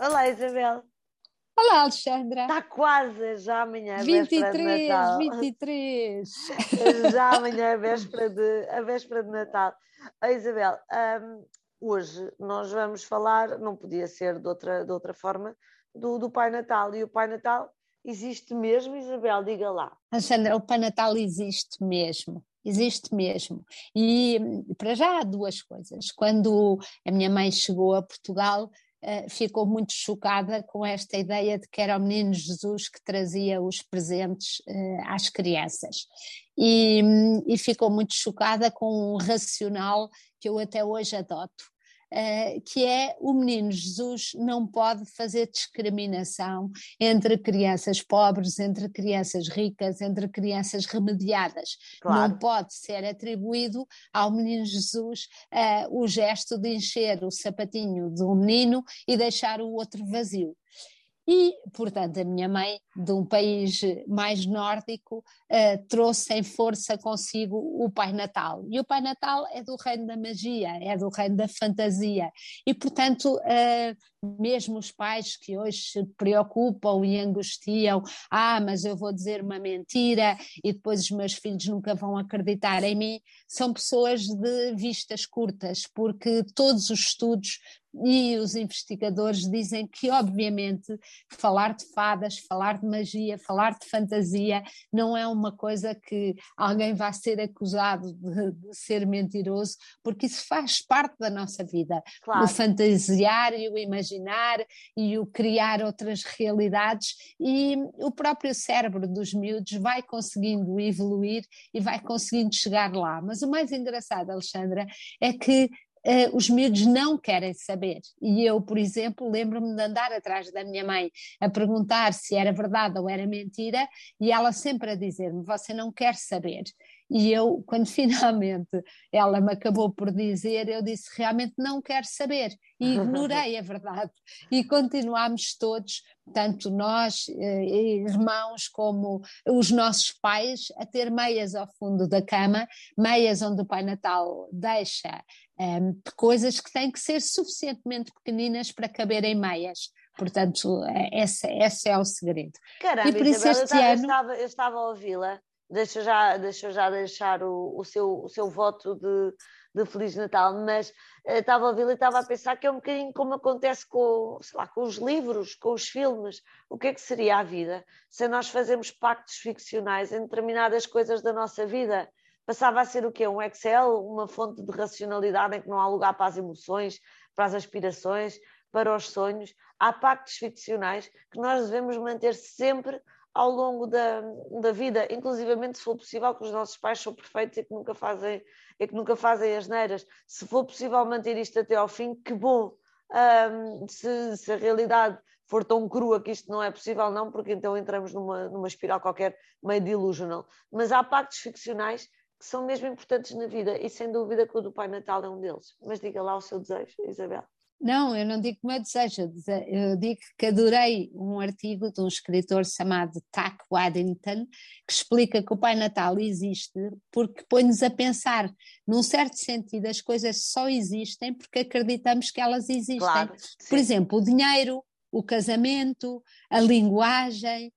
Olá, Isabel. Olá, Alexandra. Está quase, já amanhã, 23, de Natal. 23. já amanhã, a véspera de, a véspera de Natal. Oh, Isabel, um, hoje nós vamos falar, não podia ser de outra, de outra forma, do, do Pai Natal. E o Pai Natal existe mesmo, Isabel? Diga lá. Alexandra, o Pai Natal existe mesmo existe mesmo. E para já há duas coisas. Quando a minha mãe chegou a Portugal, ficou muito chocada com esta ideia de que era o menino Jesus que trazia os presentes uh, às crianças. E, e, ficou muito chocada com um racional que eu até hoje adoto, uh, que é o menino Jesus não pode fazer discriminação entre crianças pobres, entre crianças ricas, entre crianças remediadas. Claro. Não pode ser atribuído ao menino Jesus uh, o gesto de encher o sapatinho de um menino e deixar o outro vazio. E, portanto, a minha mãe, de um país mais nórdico, uh, trouxe em força consigo o Pai Natal. E o Pai Natal é do reino da magia, é do reino da fantasia. E, portanto, uh, mesmo os pais que hoje se preocupam e angustiam, ah, mas eu vou dizer uma mentira e depois os meus filhos nunca vão acreditar em mim, são pessoas de vistas curtas, porque todos os estudos e os investigadores dizem que, obviamente, falar de fadas, falar de magia, falar de fantasia não é uma coisa que alguém vá ser acusado de, de ser mentiroso, porque isso faz parte da nossa vida. Claro. O fantasiar e o imaginar e o criar outras realidades, e o próprio cérebro dos miúdos vai conseguindo evoluir e vai conseguindo chegar lá. Mas o mais engraçado, Alexandra, é que uh, os miúdos não querem saber. E eu, por exemplo, lembro-me de andar atrás da minha mãe a perguntar se era verdade ou era mentira, e ela sempre a dizer-me: Você não quer saber. E eu, quando finalmente ela me acabou por dizer, eu disse realmente não quero saber e ignorei a verdade. E continuámos todos, tanto nós, eh, irmãos, como os nossos pais, a ter meias ao fundo da cama, meias onde o Pai Natal deixa ehm, coisas que têm que ser suficientemente pequeninas para caberem meias. Portanto, eh, esse, esse é o segredo. Caramba, e por isso Isabel, este eu, ano... estava, eu estava a ouvi-la deixa já, deixa já deixar o, o, seu, o seu voto de, de Feliz Natal, mas uh, estava a ouvir e estava a pensar que é um bocadinho como acontece com, sei lá, com os livros, com os filmes. O que é que seria a vida se nós fazemos pactos ficcionais em determinadas coisas da nossa vida? Passava a ser o quê? Um Excel, uma fonte de racionalidade em que não há lugar para as emoções, para as aspirações, para os sonhos. Há pactos ficcionais que nós devemos manter sempre ao longo da, da vida, inclusivamente se for possível que os nossos pais são perfeitos e que nunca fazem, e que nunca fazem as neiras. Se for possível manter isto até ao fim, que bom. Um, se, se, a realidade for tão crua que isto não é possível, não, porque então entramos numa, numa espiral qualquer meio delusional. Mas há pactos ficcionais que são mesmo importantes na vida e sem dúvida que o do Pai Natal é um deles. Mas diga lá o seu desejo, Isabel. Não, eu não digo como é desejo, eu digo que adorei um artigo de um escritor chamado Tack Waddington, que explica que o Pai Natal existe porque põe-nos a pensar, num certo sentido, as coisas só existem porque acreditamos que elas existem. Claro, Por exemplo, o dinheiro, o casamento, a linguagem,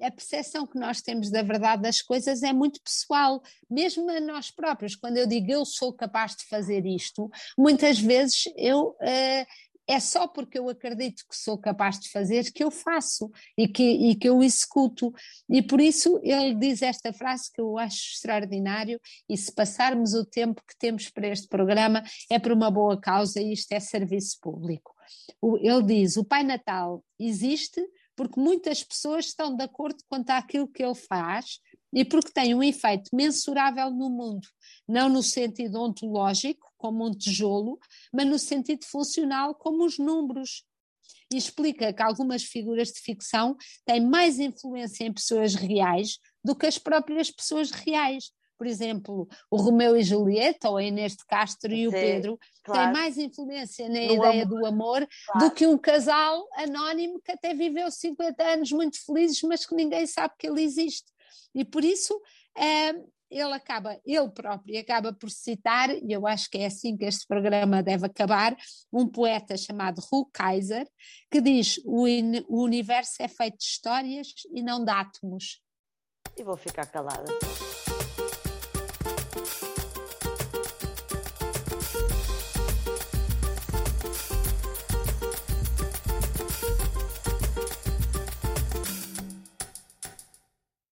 a percepção que nós temos da verdade das coisas é muito pessoal, mesmo a nós próprios. Quando eu digo eu sou capaz de fazer isto, muitas vezes eu. Uh, é só porque eu acredito que sou capaz de fazer que eu faço e que, e que eu executo. E por isso ele diz esta frase que eu acho extraordinário, e se passarmos o tempo que temos para este programa, é por uma boa causa e isto é serviço público. Ele diz: o Pai Natal existe porque muitas pessoas estão de acordo quanto àquilo que ele faz e porque tem um efeito mensurável no mundo, não no sentido ontológico, como um tijolo, mas no sentido funcional, como os números. E explica que algumas figuras de ficção têm mais influência em pessoas reais do que as próprias pessoas reais por exemplo, o Romeu e Julieta, ou a Inês de Castro e Sim, o Pedro, claro. têm mais influência na ideia amor. do amor claro. do que um casal anónimo que até viveu 50 anos muito felizes, mas que ninguém sabe que ele existe. E por isso é, ele acaba, ele próprio acaba por citar, e eu acho que é assim que este programa deve acabar, um poeta chamado Hu Kaiser, que diz: o, o universo é feito de histórias e não de átomos. E vou ficar calada.